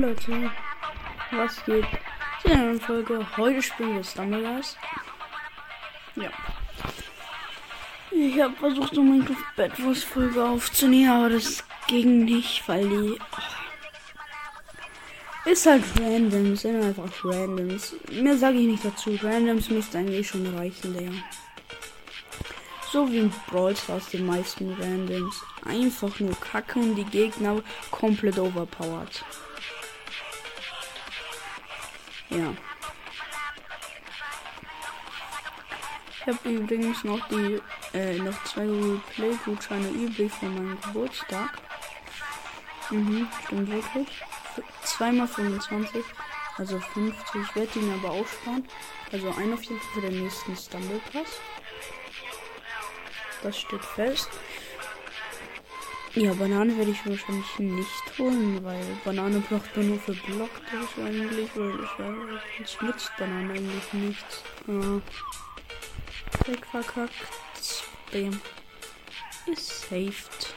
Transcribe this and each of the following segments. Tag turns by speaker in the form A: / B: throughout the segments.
A: Leute, was geht? Zu einer neuen Folge. Heute spielen wir Stumbleguys. Ja. Ich habe versucht, um Minecraft Bad Wars Folge aufzunehmen, aber das ging nicht, weil die. Oh, ist halt random, sind einfach randoms. Mehr sage ich nicht dazu. Randoms müsste eigentlich schon reichen, der. So wie in Brawl Stars die meisten Randoms. Einfach nur kacke und die Gegner komplett overpowered. Ja. Ich habe übrigens noch die äh, noch zwei Play Gutscheine übrig von meinem Geburtstag. Mhm, stimmt wirklich. Zweimal 25, also 50. Ich werde ihn aber aufsparen. Also ein auf jeden Fall für den nächsten Stumble Pass. Das steht fest. Ja, Banane werde ich wahrscheinlich nicht holen, weil Banane braucht man nur für Block das eigentlich, weil ich es nützt Banane eigentlich nichts. Ja. Weg verkackt. Bam. Ist saved.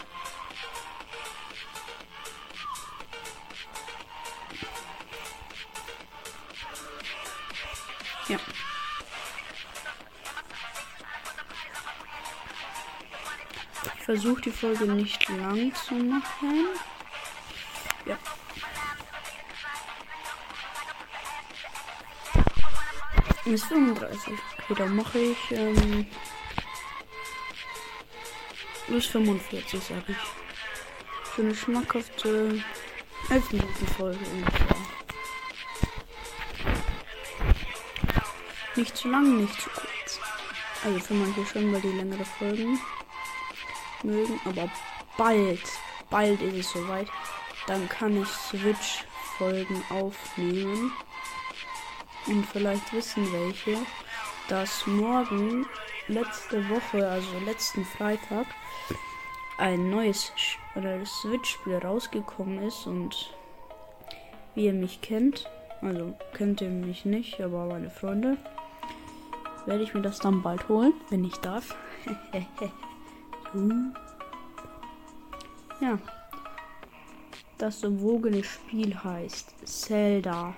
A: Ja. Versuche die Folge nicht lang zu machen. Ja. Ist 35. Okay, dann mache ich ähm, bis 45, sage ich. Für eine schmackhafte 11 Minuten Folge ungefähr. Nicht zu lang, nicht zu kurz. Also für manche schon, weil die längere Folgen mögen. Aber bald, bald ist es soweit. Dann kann ich Switch-Folgen aufnehmen. Und vielleicht wissen welche, dass morgen, letzte Woche, also letzten Freitag, ein neues Switch-Spiel rausgekommen ist. Und wie ihr mich kennt, also kennt ihr mich nicht, aber meine Freunde, werde ich mir das dann bald holen, wenn ich darf. Ja. Das umwogene Spiel heißt Zelda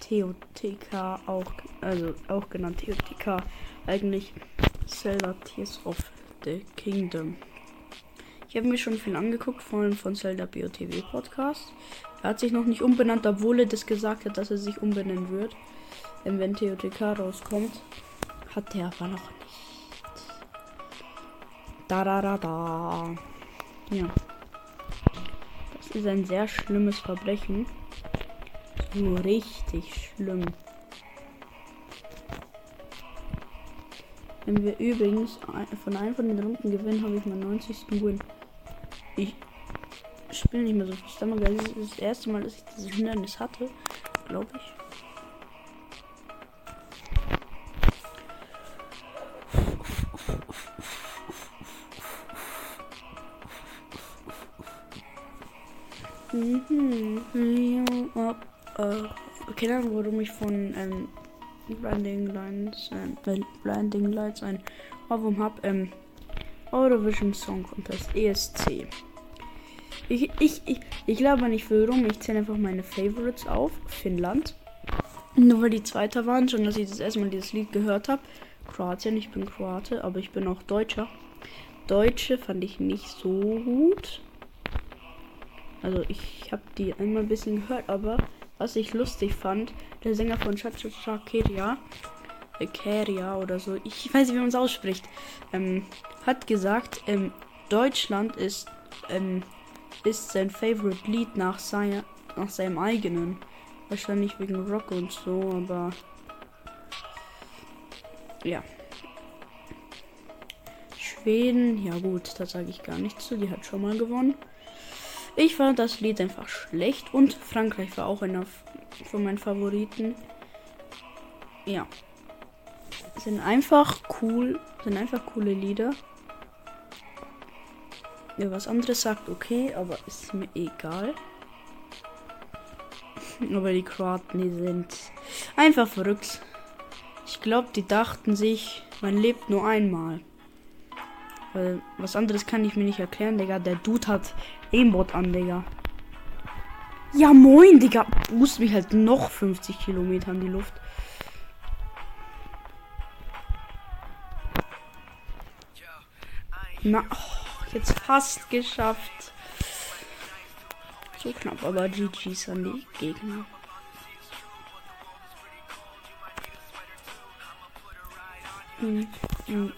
A: TOTK, auch, also auch genannt TOTK, eigentlich Zelda Tears of the Kingdom. Ich habe mir schon viel angeguckt, vor allem von Zelda BOTW Podcast. Er hat sich noch nicht umbenannt, obwohl er das gesagt hat, dass er sich umbenennen wird. Wenn TOTK rauskommt, hat er aber noch da da da da. Ja. Das ist ein sehr schlimmes Verbrechen. So richtig schlimm. Wenn wir übrigens von einem von den Runden gewinnen, habe ich meinen 90. Win. Ich spiele nicht mehr so viel Das ist das erste Mal, dass ich dieses Hindernis hatte, glaube ich. Mhm. Okay, dann warum ich von ähm, Blinding Lines, äh, Blinding Lights ein Ohrwurm habe. Ähm, Eurovision Song Contest, ESC. Ich, ich, ich, ich glaube nicht warum. Ich zähle einfach meine Favorites auf. Finnland. Nur weil die Zweiter waren, schon dass ich das erste Mal dieses Lied gehört habe. Kroatien, ich bin Kroate, aber ich bin auch Deutscher. Deutsche fand ich nicht so gut. Also ich habe die einmal ein bisschen gehört, aber was ich lustig fand, der Sänger von Chachacha Keria, äh, Keria oder so, ich weiß nicht, wie man es ausspricht, ähm, hat gesagt, ähm, Deutschland ist, ähm, ist sein Favorite Lied nach, sein, nach seinem eigenen. Wahrscheinlich wegen Rock und so, aber ja. Schweden, ja gut, da sage ich gar nichts zu, die hat schon mal gewonnen. Ich fand das Lied einfach schlecht und Frankreich war auch einer von meinen Favoriten. Ja. Sind einfach cool, sind einfach coole Lieder. Wer was anderes sagt, okay, aber ist mir egal. Aber die Kroaten, die sind einfach verrückt. Ich glaube, die dachten sich, man lebt nur einmal. Weil was anderes kann ich mir nicht erklären, Digga. Der Dude hat Aimbot an, Digga. Ja, moin, Digga. Boost mich halt noch 50 Kilometer in die Luft. Na, oh, jetzt fast geschafft. So knapp, aber GG's an die Gegner. Mm, mm,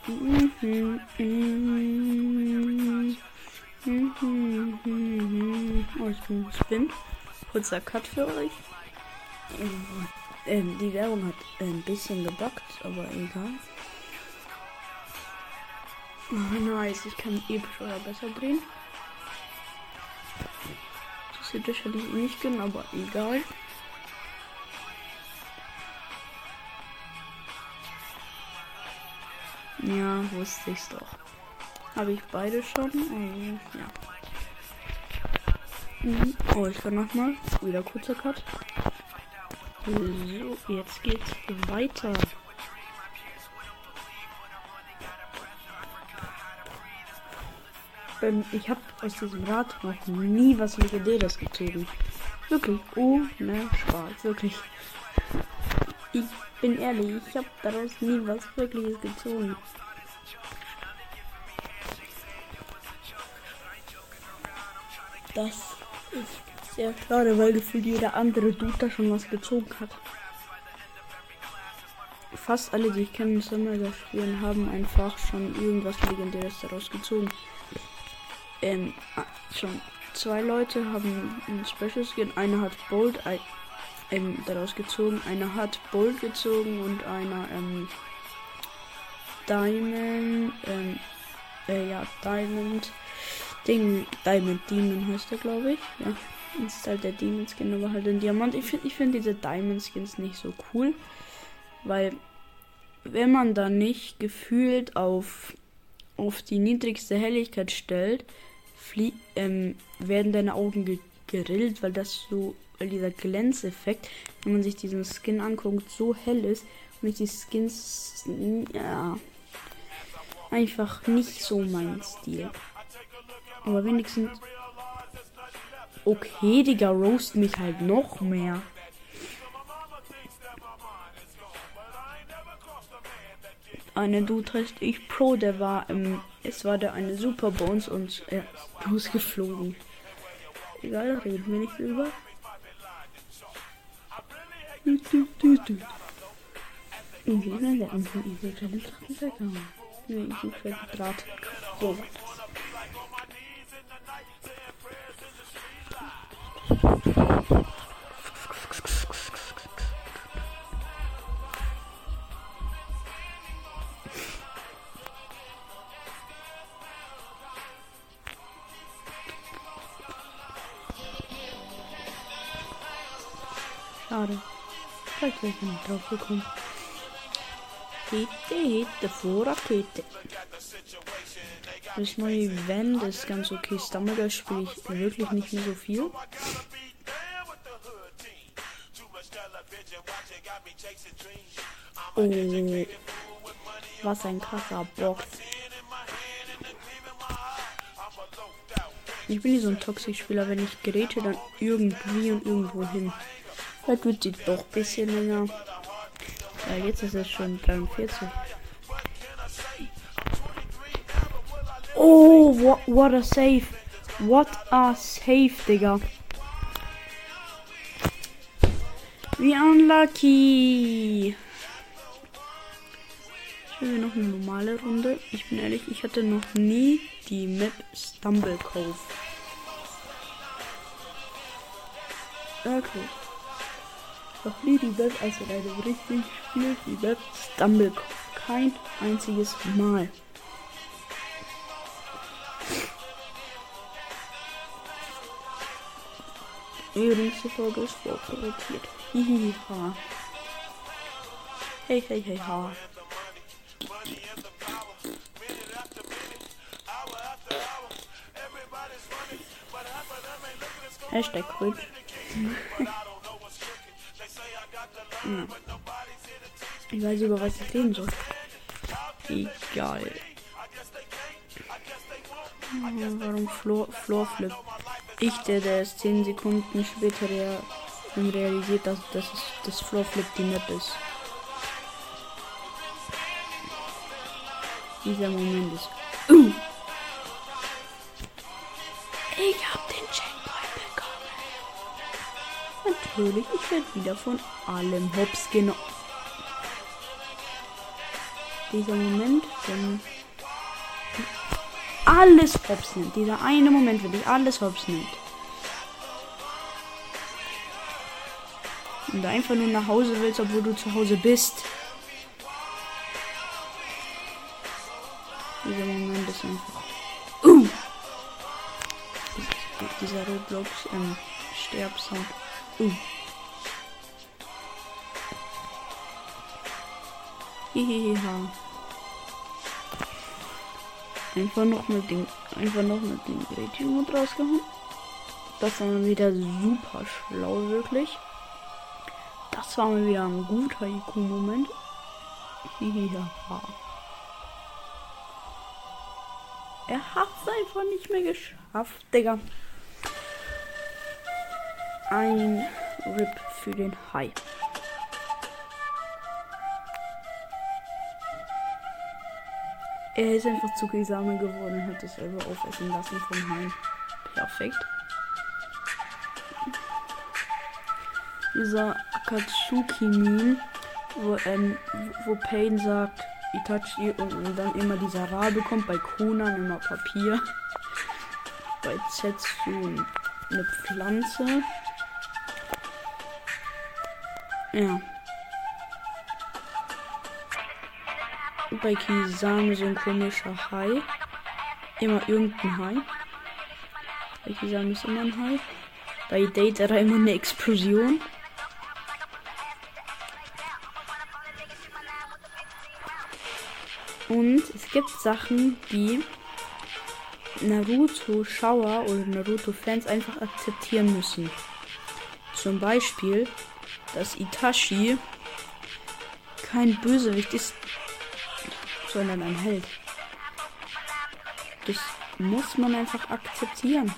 A: mm, oh, ich bin Spin. Kurzer Cut für euch. Ähm, die Werbung hat ein bisschen gebackt, aber egal. Oh, nice, ich kann episch oder besser drehen. Das hätte ich nicht gönnen, aber egal. Ja, wusste ich's doch. Habe ich beide schon? Also, ja. Mhm. Oh, ich kann nochmal. Wieder kurzer Cut. So, jetzt geht's weiter. Ähm, ich habe aus diesem Rad noch nie was Legendäres gezogen. Wirklich. Oh, ne, Spaß. Wirklich. Ich bin ehrlich, ich habe daraus nie was Wirkliches gezogen. Das ist sehr schade, weil gefühlt jeder andere Dude da schon was gezogen hat. Fast alle, die ich kenne, Summer spielen, haben einfach schon irgendwas Legendäres daraus gezogen. Ähm, ah, schon zwei Leute haben ein Special Skin. Einer hat ein, ähm, daraus gezogen. Einer hat Bold gezogen und einer ähm, Diamond. Ähm, äh, ja, Diamond. Ding, Diamond Demon heißt er, glaube ich. Ja, ist halt der Demon Skin, aber halt ein Diamant. Ich finde ich find diese Diamond Skins nicht so cool, weil wenn man da nicht gefühlt auf, auf die niedrigste Helligkeit stellt, flie ähm, werden deine Augen ge gerillt, weil das so, weil dieser Glänzeffekt, wenn man sich diesen Skin anguckt, so hell ist und die Skins, ja, einfach nicht so mein Stil. Aber wenigstens. Okay, Digga, roast mich halt noch mehr. Eine Dude heißt ich Pro, der war im. Es war der eine Super Bones und er ist losgeflogen. Egal, reden wir nicht drüber. Draht. So. Schade. Vielleicht wäre ich nicht drauf gekommen. Hete, Hete, vor Rakete. Das neue Event ist ganz okay. Stumbledore spiele ich wirklich nicht mehr so viel. Oh, was ein krasser Box. Ich bin nicht so ein Toxic-Spieler, wenn ich geräte, dann irgendwie und irgendwo hin. Das wird sie doch ein bisschen länger. Ja, jetzt ist es schon 43. Oh, what, what a save. What a save, Digga. Wie unlucky. Ich will noch eine normale Runde. Ich bin ehrlich, ich hatte noch nie die Map Stumble Cove. Okay noch nie die Map als in einem richtigen Spiel die Map Stumble kein einziges Mal. Übrigens die Folge ist vorproduziert. Hihiha. Hey, hey, hey, ha. Hashtag Quit. Ja. Ich weiß über was ich reden soll. Egal. Warum Floor, Floor Flip? Ich, der, der erst 10 Sekunden später der realisiert, dass, dass es, das Floorflip die Map ist. Dieser Moment ist. Uh. Ich hab den Checkpoint bekommen. Natürlich, ich werde wieder von allem hops genommen. Dieser Moment, wenn alles hops nimmt. Dieser eine Moment, wenn ich alles hops nimmt. Und einfach nur nach Hause willst, obwohl du zu Hause bist. Dieser Moment ist einfach. Uh! Dieser Roblox ähm, Sterbsound. Uh. Hihiha. Einfach noch mit dem, einfach noch mit dem Gretchen-Mode rausgehauen. Das war wieder super schlau, wirklich. Das war mal wieder ein guter IQ-Moment. Ja. Er hat es einfach nicht mehr geschafft, Digga. Ein RIP für den Hai. Er ist einfach zu Kisame geworden und hat es selber aufessen lassen vom Hain. Perfekt. Dieser Akatsuki-Meme, wo, ähm, wo Pain sagt, Itachi und, und dann immer dieser Rabe kommt, bei Konan immer Papier. Bei Zetsu eine Pflanze. Ja. bei Kisame so ein komischer Hai. Immer irgendein Hai. Bei Kisame ist immer ein Hai. Bei Data immer eine Explosion. Und es gibt Sachen, die Naruto-Schauer oder Naruto-Fans einfach akzeptieren müssen. Zum Beispiel, dass Itachi kein Bösewicht ist, sondern ein Held. Das muss man einfach akzeptieren.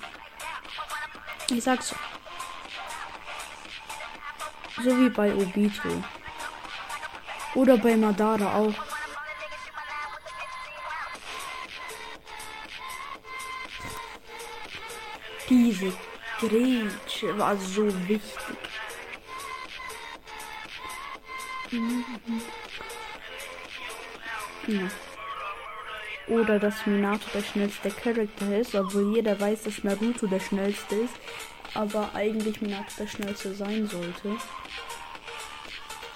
A: Ich sag's. So wie bei Obito. Oder bei Madara auch. Diese Grätsche war so wichtig. Mhm. Ja. Oder dass Minato der schnellste Charakter ist, obwohl jeder weiß, dass Naruto der schnellste ist, aber eigentlich Minato der schnellste sein sollte.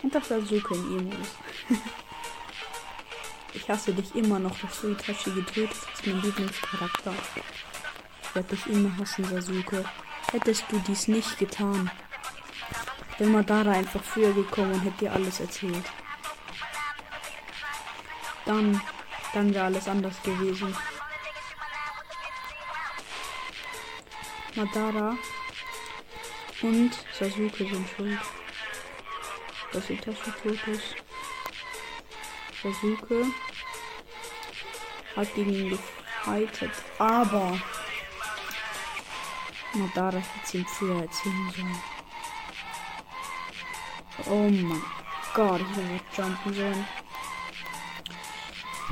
A: Und dass Sasuke in Emo ist. ich hasse dich immer noch, dass du Itachi getötet hast, mein Lieblingscharakter. Ich werde dich immer hassen, Sasuke. Hättest du dies nicht getan, wäre Madara einfach früher gekommen und hätte dir alles erzählt dann, dann wäre alles anders gewesen. Madara und Sasuke sind schuld. Dass Itachi tot ist. Sasuke hat gegen ihn gefightet, aber Madara hätte es ihm früher erzählen sollen. Oh mein Gott, ich will jumpen sollen.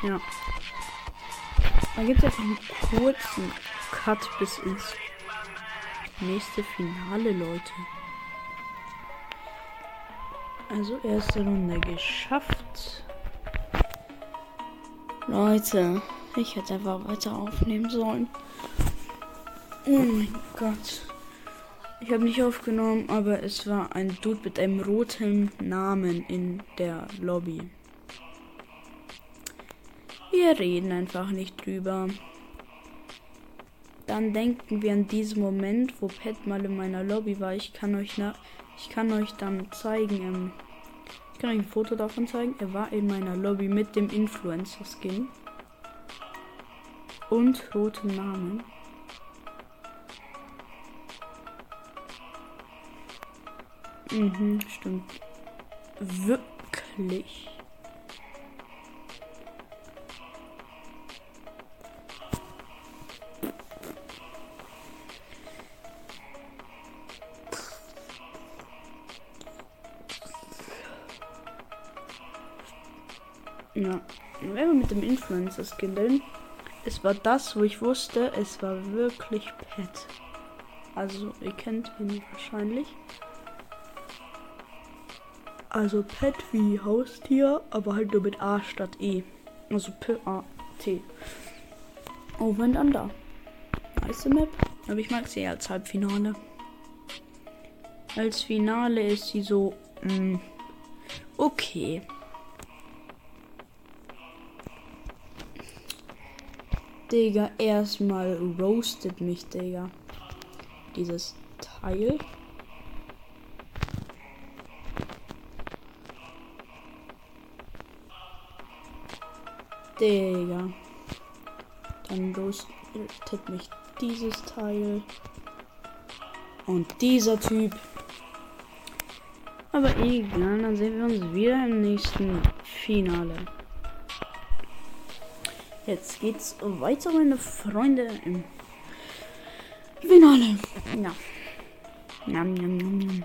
A: Ja. Da gibt es jetzt einen kurzen Cut bis ins nächste Finale, Leute. Also erste Runde geschafft. Leute, ich hätte einfach weiter aufnehmen sollen. Oh mein Gott. Ich habe nicht aufgenommen, aber es war ein Dude mit einem roten Namen in der Lobby. Wir reden einfach nicht drüber. Dann denken wir an diesen Moment, wo Pet mal in meiner Lobby war. Ich kann euch nach, ich kann euch dann zeigen. Ähm, ich kann euch ein Foto davon zeigen. Er war in meiner Lobby mit dem Influencer-Skin und roten Namen. Mhm, stimmt. Wirklich. Ja, wenn wir mit dem Influencer-Skin es war das, wo ich wusste, es war wirklich Pet. Also, ihr kennt ihn wahrscheinlich. Also Pet wie Haustier, aber halt nur mit A statt E. Also P-A-T. Oh, wenn dann da. Nice Map. Aber ich mag sie eher als Halbfinale. Als Finale ist sie so. Mh, mm, okay. Digga, erstmal roastet mich, Digga. Dieses Teil. Digga. Dann roastet mich dieses Teil. Und dieser Typ. Aber egal, dann sehen wir uns wieder im nächsten Finale. Jetzt geht's weiter, meine Freunde, im Finale. Ja. Nam, nam, nam, nam.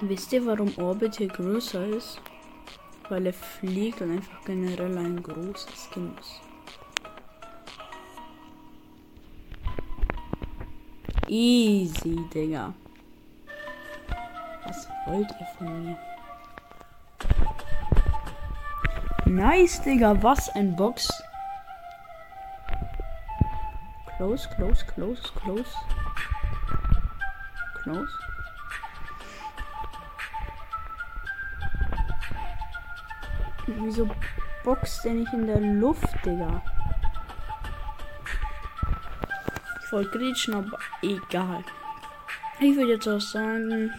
A: Wisst ihr, warum Orbit hier größer ist? Weil er fliegt und einfach generell ein großes Kind ist. Easy, Digga. Was wollt ihr von mir? Nice, Digga. Was ein Box. Close, close, close, close. Close. Wieso boxt der nicht in der Luft, Digga? voll grätschen, aber egal. Ich würde jetzt auch sagen,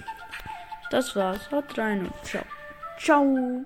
A: das war's. Haut rein und ciao. Ciao.